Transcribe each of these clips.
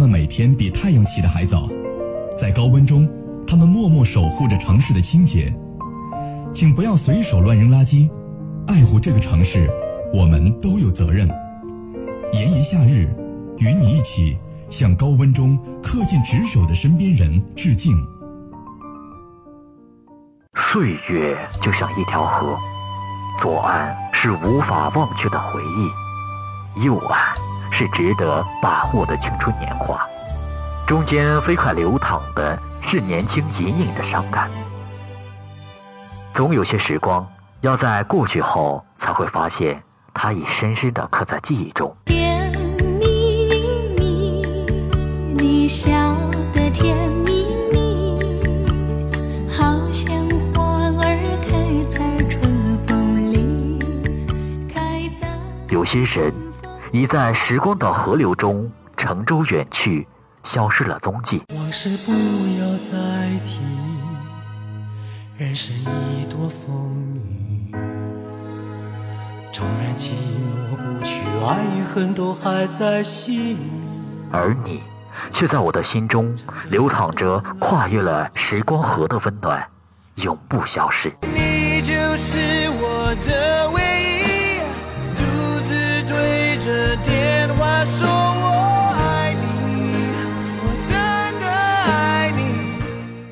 他们每天比太阳起得还早，在高温中，他们默默守护着城市的清洁。请不要随手乱扔垃圾，爱护这个城市，我们都有责任。炎炎夏日，与你一起向高温中恪尽职守的身边人致敬。岁月就像一条河，左岸是无法忘却的回忆，右岸是值得把握的青春年华，中间飞快流淌的是年轻隐隐的伤感。总有些时光，要在过去后才会发现，它已深深的刻在记忆中。甜蜜蜜，你笑得甜蜜蜜，好像花儿开在春风里，开在。有些人，已在时光的河流中乘舟远去，消失了踪迹。往事不要再提。人生已多风雨，纵然寂寞不去，爱与恨都还在心里。而你，却在我的心中流淌着跨越了时光河的温暖，永不消逝。你就是我的说我爱你，我真的爱你。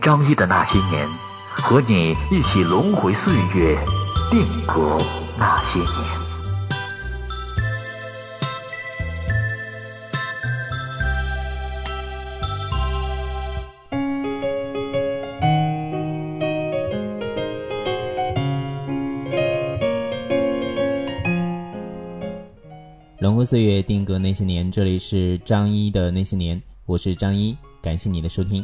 张一的那些年。和你一起轮回岁月，定格那些年。岁月，定格那些年。这里是张一的那些年，我是张一，感谢你的收听。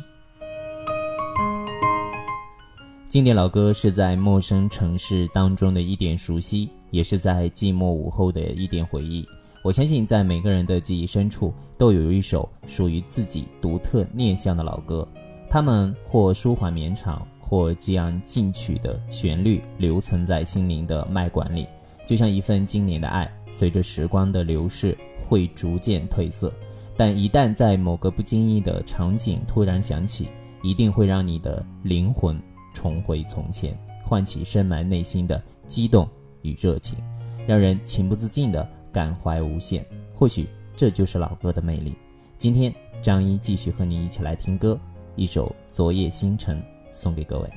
经典老歌是在陌生城市当中的一点熟悉，也是在寂寞午后的一点回忆。我相信，在每个人的记忆深处，都有一首属于自己独特念想的老歌。它们或舒缓绵长，或激昂进取的旋律，留存在心灵的脉管里，就像一份经年的爱，随着时光的流逝会逐渐褪色，但一旦在某个不经意的场景突然响起，一定会让你的灵魂。重回从前，唤起深埋内心的激动与热情，让人情不自禁的感怀无限。或许这就是老歌的魅力。今天张一继续和你一起来听歌，一首《昨夜星辰》送给各位。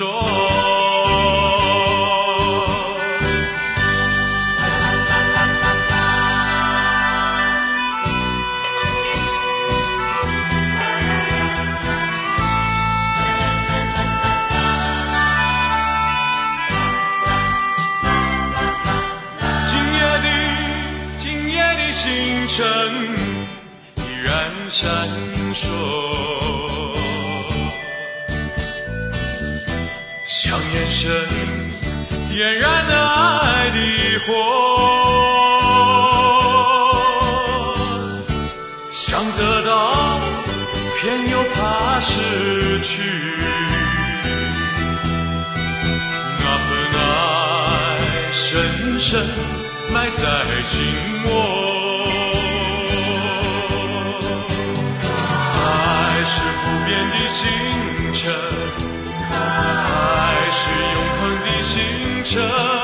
soul. 我怕失去那份爱，深深埋在心窝。爱是不变的星辰，爱是永恒的星辰。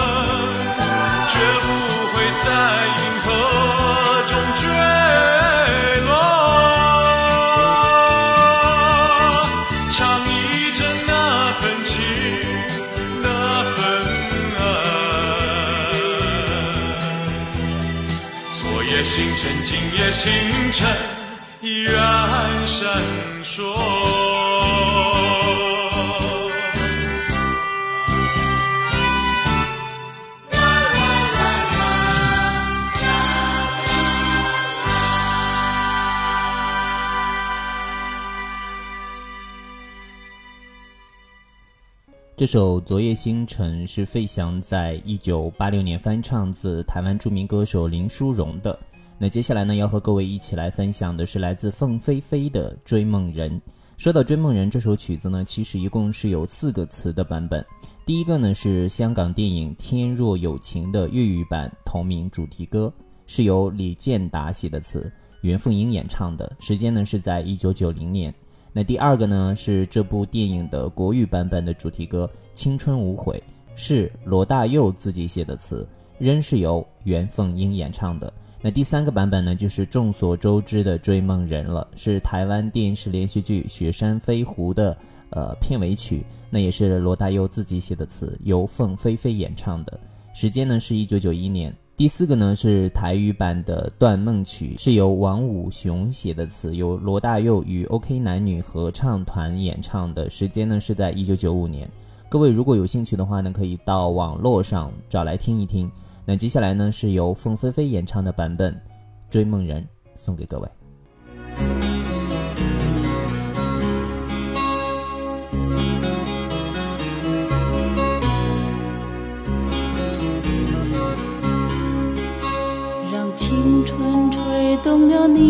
这首《昨夜星辰》是费翔在一九八六年翻唱自台湾著名歌手林淑荣的。那接下来呢，要和各位一起来分享的是来自凤飞飞的《追梦人》。说到《追梦人》这首曲子呢，其实一共是有四个词的版本。第一个呢是香港电影《天若有情》的粤语版同名主题歌，是由李健达写的词，袁凤英演唱的，时间呢是在一九九零年。那第二个呢是这部电影的国语版本的主题歌《青春无悔》，是罗大佑自己写的词，仍是由袁凤英演唱的。那第三个版本呢，就是众所周知的《追梦人》了，是台湾电视连续剧《雪山飞狐》的呃片尾曲，那也是罗大佑自己写的词，由凤飞飞演唱的。时间呢是一九九一年。第四个呢是台语版的《断梦曲》，是由王武雄写的词，由罗大佑与 OK 男女合唱团演唱的。时间呢是在一九九五年。各位如果有兴趣的话呢，可以到网络上找来听一听。那接下来呢是由凤飞飞演唱的版本《追梦人》，送给各位。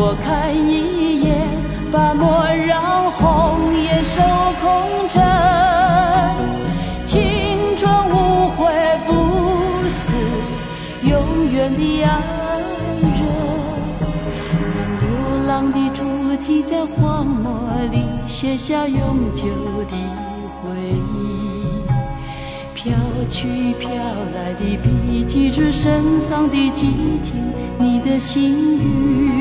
看我看一眼，把莫让红颜守空枕。青春无悔不死，永远的爱人。让流浪的足迹在荒漠里写下永久的回忆。飘去飘来的笔迹是深藏的激情，你的心语。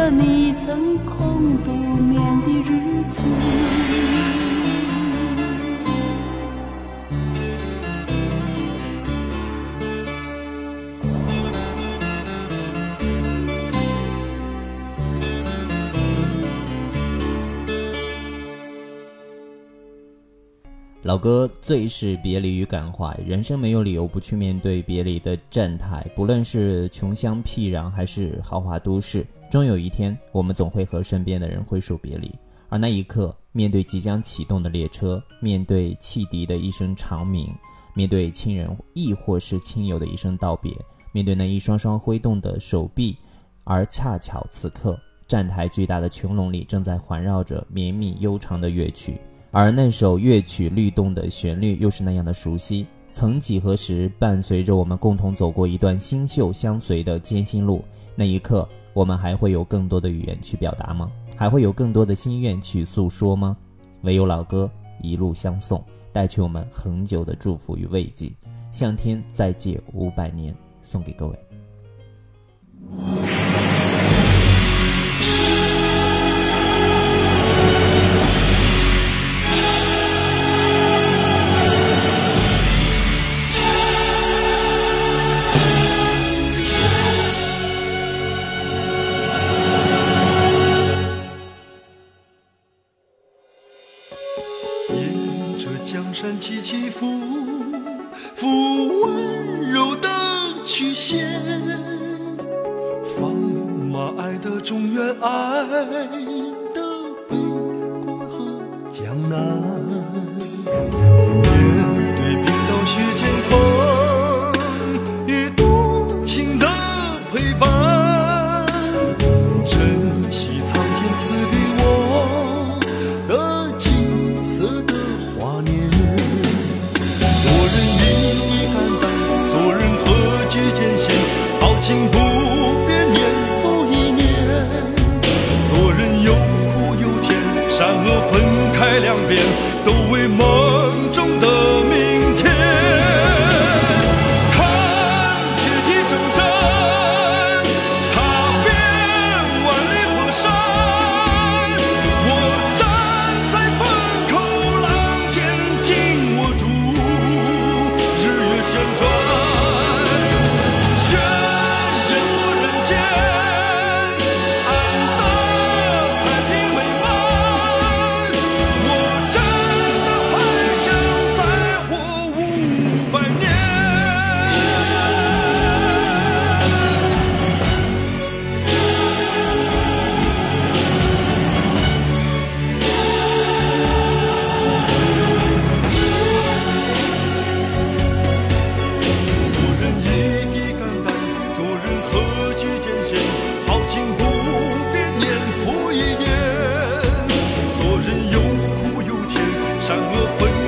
夜的你曾空独眠的日子。老歌最是别离与感怀，人生没有理由不去面对别离的站台。不论是穷乡僻壤还是豪华都市，终有一天，我们总会和身边的人挥手别离。而那一刻，面对即将启动的列车，面对汽笛的一声长鸣，面对亲人亦或是亲友的一声道别，面对那一双双挥动的手臂，而恰巧此刻，站台巨大的穹隆里正在环绕着绵密悠长的乐曲。而那首乐曲律动的旋律又是那样的熟悉，曾几何时伴随着我们共同走过一段星宿相随的艰辛路。那一刻，我们还会有更多的语言去表达吗？还会有更多的心愿去诉说吗？唯有老歌一路相送，带去我们恒久的祝福与慰藉。向天再借五百年，送给各位。分开两边，都为梦甜，善恶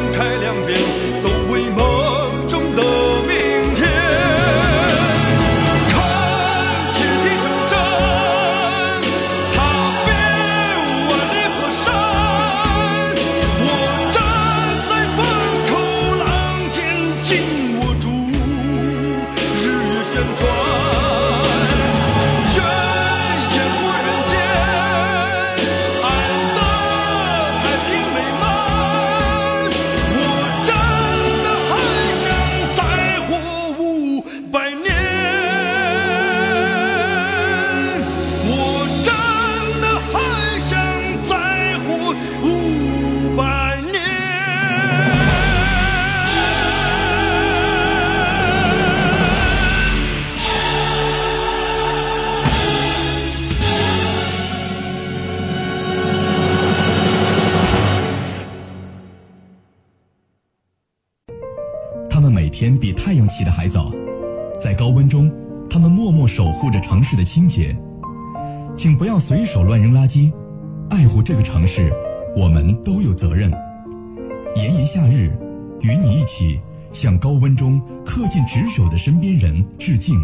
天比太阳起得还早，在高温中，他们默默守护着城市的清洁。请不要随手乱扔垃圾，爱护这个城市，我们都有责任。炎炎夏日，与你一起向高温中恪尽职守的身边人致敬。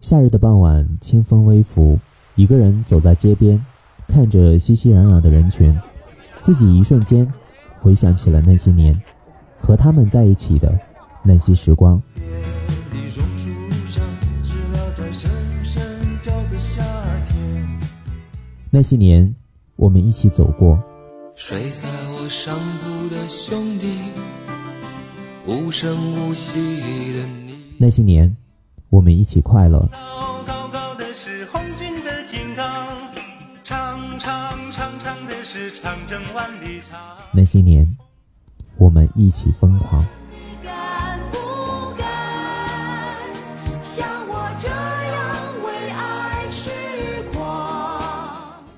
夏日的傍晚，清风微拂，一个人走在街边，看着熙熙攘攘的人群，自己一瞬间回想起了那些年，和他们在一起的那些时光。那些年，我们一起走过，睡在我上铺的兄弟，无声无息的你。那些年，我们一起快乐。高高高的是红军的金刚，长长长长的是长征万里长。那些年，我们一起疯狂。敢不敢像我这样为爱痴狂？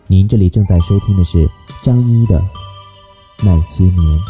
您这里正在收听的是张一的《。那些年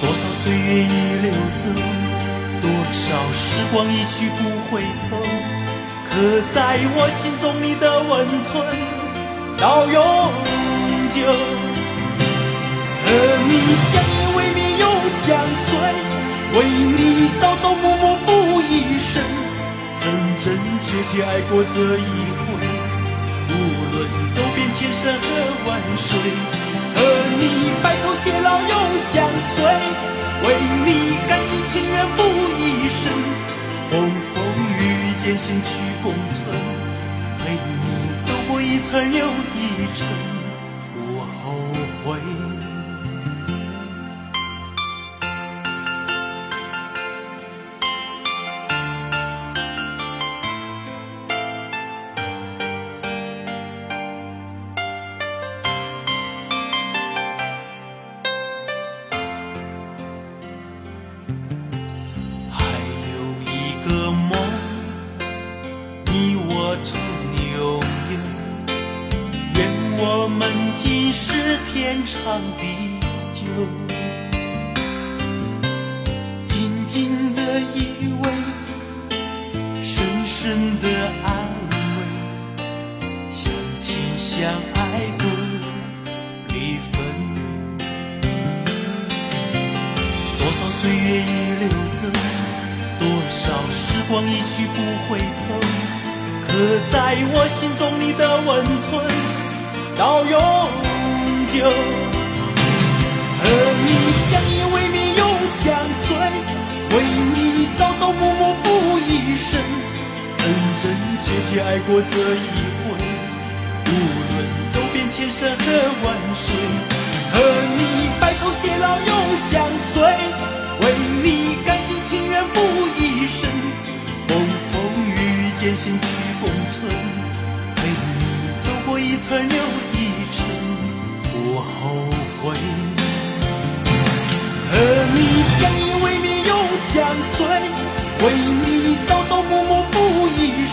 多少岁月已流走，多少时光一去不回头，可在我心中你的温存到永久。和你相依为命永相随，为你朝朝暮暮付一生，真真切切爱过这一。山和万水，和你白头偕老永相随，为你甘心情愿付一生，风风雨雨艰辛去共存，陪你走过一程又一程，不后悔。天长地久，紧紧的依偎，深深的安慰，相亲相爱不离分。多少岁月已流走，多少时光一去不回头，刻在我心中你的温存到永久。一生，真真切切爱过这一回。无论走遍千山和万水，和你白头偕老永相随，为你甘心情愿付一生，风风雨雨艰辛去共存，陪你走过一程又一程，不后悔。和你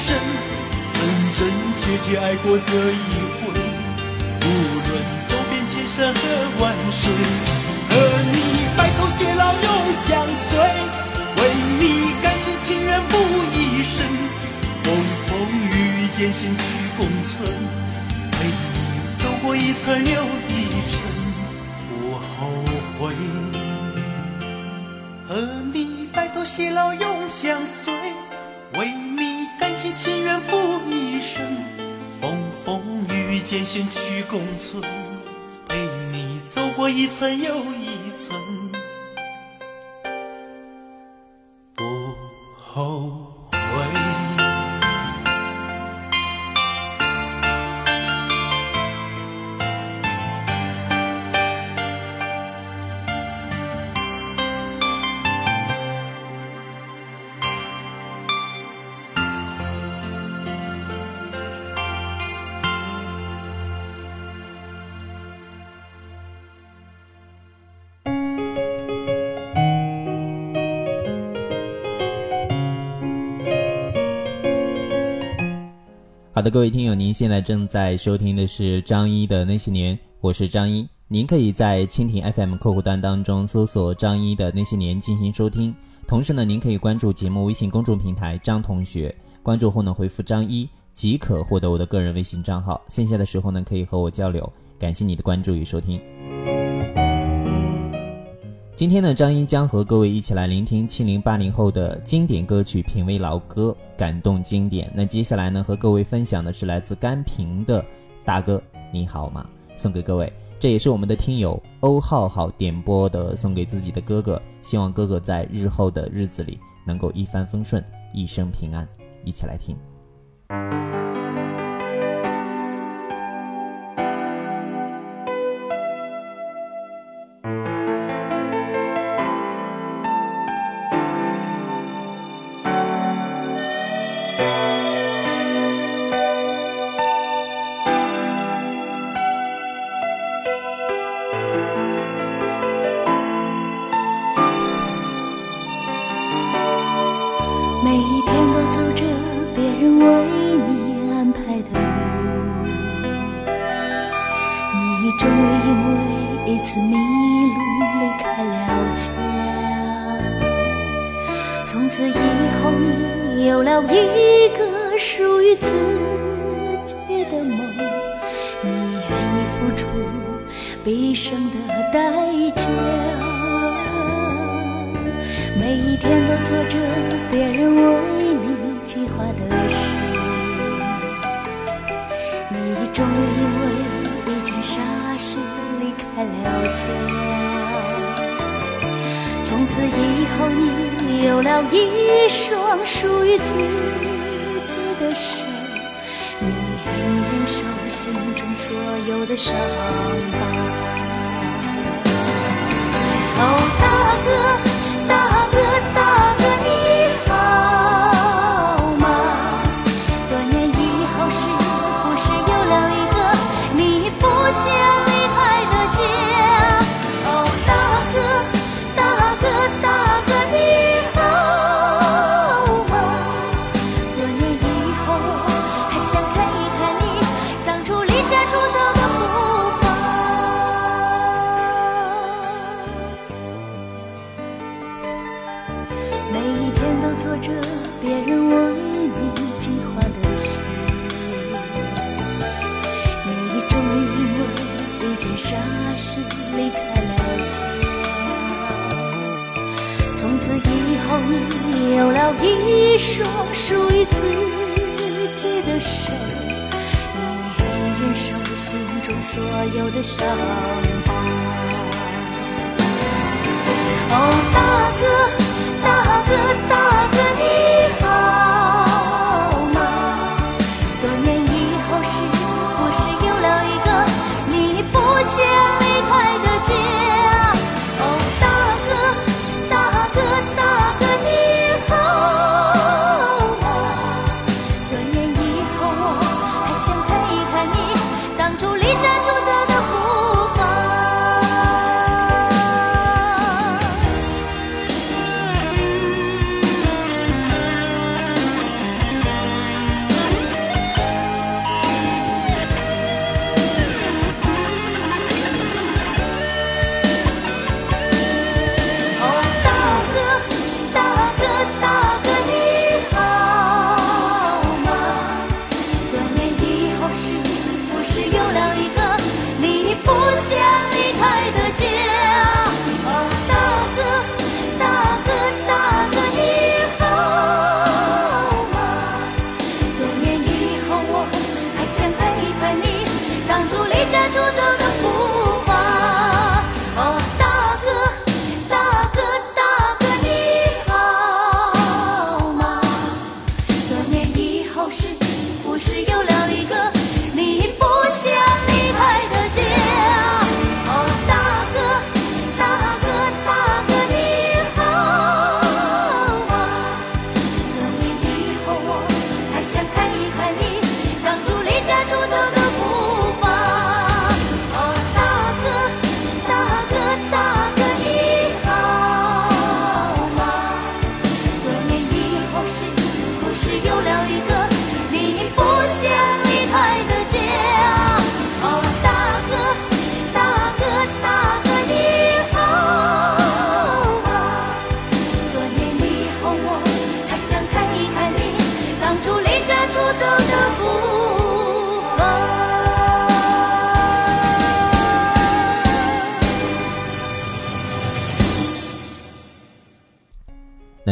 真，真真切切爱过这一回。无论走遍千山和万水，和你白头偕老永相随，为你甘心情愿付一生，风风雨雨艰险去共存，陪你走过一程又一程，不后悔。和你白头偕老永相随，情愿付一生，风风雨雨艰险去共存，陪你走过一层又一层，不后各位听友，您现在正在收听的是张一的那些年，我是张一。您可以在蜻蜓 FM 客户端当中搜索张一的那些年进行收听。同时呢，您可以关注节目微信公众平台张同学，关注后呢回复张一即可获得我的个人微信账号。线下的时候呢，可以和我交流。感谢你的关注与收听。今天呢，张英将和各位一起来聆听七零八零后的经典歌曲，品味老歌，感动经典。那接下来呢，和各位分享的是来自甘平的《大哥你好吗》，送给各位。这也是我们的听友欧浩浩点播的，送给自己的哥哥，希望哥哥在日后的日子里能够一帆风顺，一生平安。一起来听。你终于因为一次迷路离开了家。从此以后，你有了一个属于自己的梦，你愿意付出毕生的代价。每一天都做着别人了家。从此以后，你有了一双属于自己的手，你愿意忍受心中所有的伤疤。哦，大哥。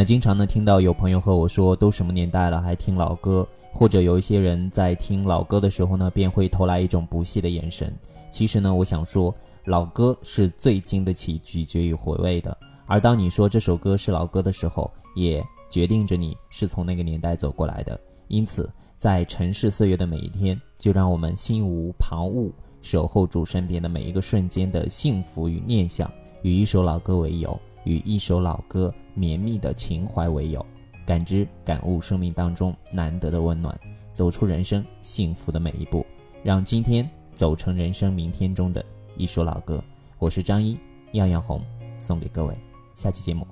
经常呢听到有朋友和我说，都什么年代了还听老歌，或者有一些人在听老歌的时候呢，便会投来一种不屑的眼神。其实呢，我想说，老歌是最经得起咀嚼与回味的。而当你说这首歌是老歌的时候，也决定着你是从那个年代走过来的。因此，在尘世岁月的每一天，就让我们心无旁骛，守候住身边的每一个瞬间的幸福与念想，与一首老歌为友，与一首老歌绵密的情怀为友，感知感悟生命当中难得的温暖，走出人生幸福的每一步，让今天走成人生明天中的一首老歌。我是张一，样样红，送给各位。下期节目，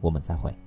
我们再会。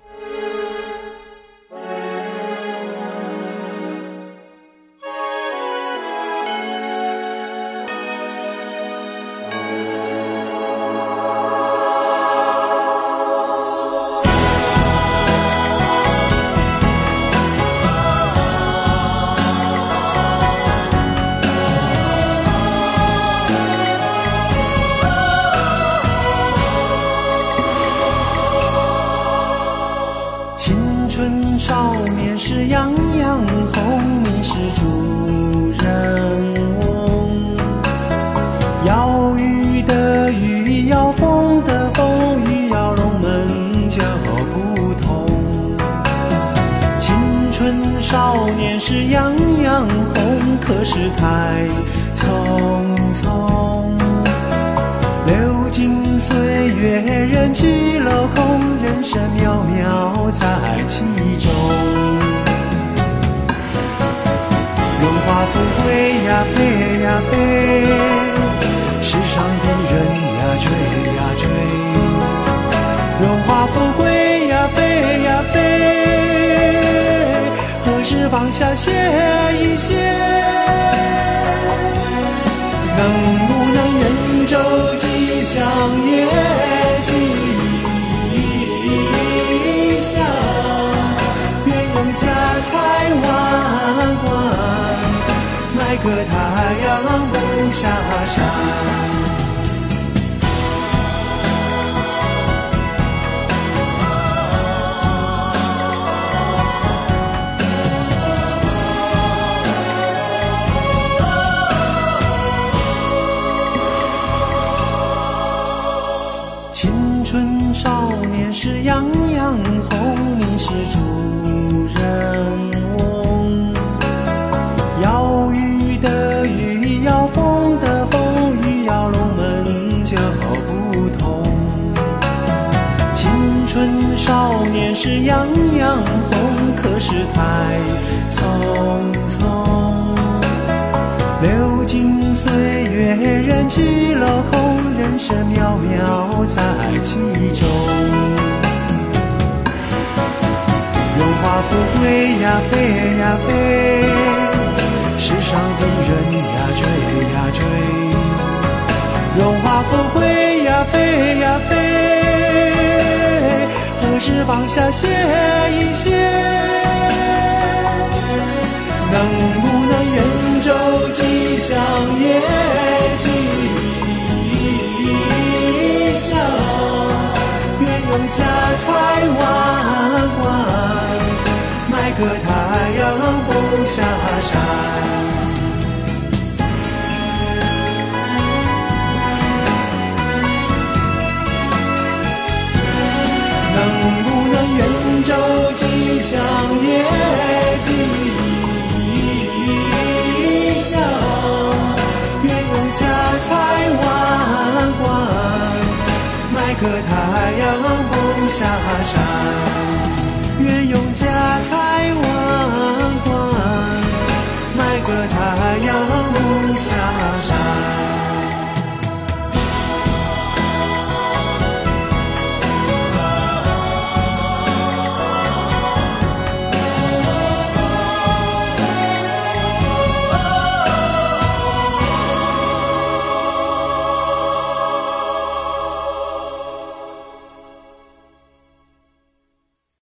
呀，飞呀飞，世上的人呀，追呀追。荣华富贵呀，飞呀飞，何时放下歇一歇？能不能人舟吉祥也吉祥，愿用家财万贯，买个太阳不下山。青春少年时样样红，你是主少年时样样红，可是太匆匆。流金岁月，人去楼空，人生渺渺在其中。荣华富贵呀，飞呀飞，世上的人呀，追呀追。荣华富贵呀，飞呀飞，放下歇一歇？能不能人舟吉祥月吉祥？愿用家财万贯，买个太阳不下山。个太阳不下山，愿用家财万贯买个太阳不下山。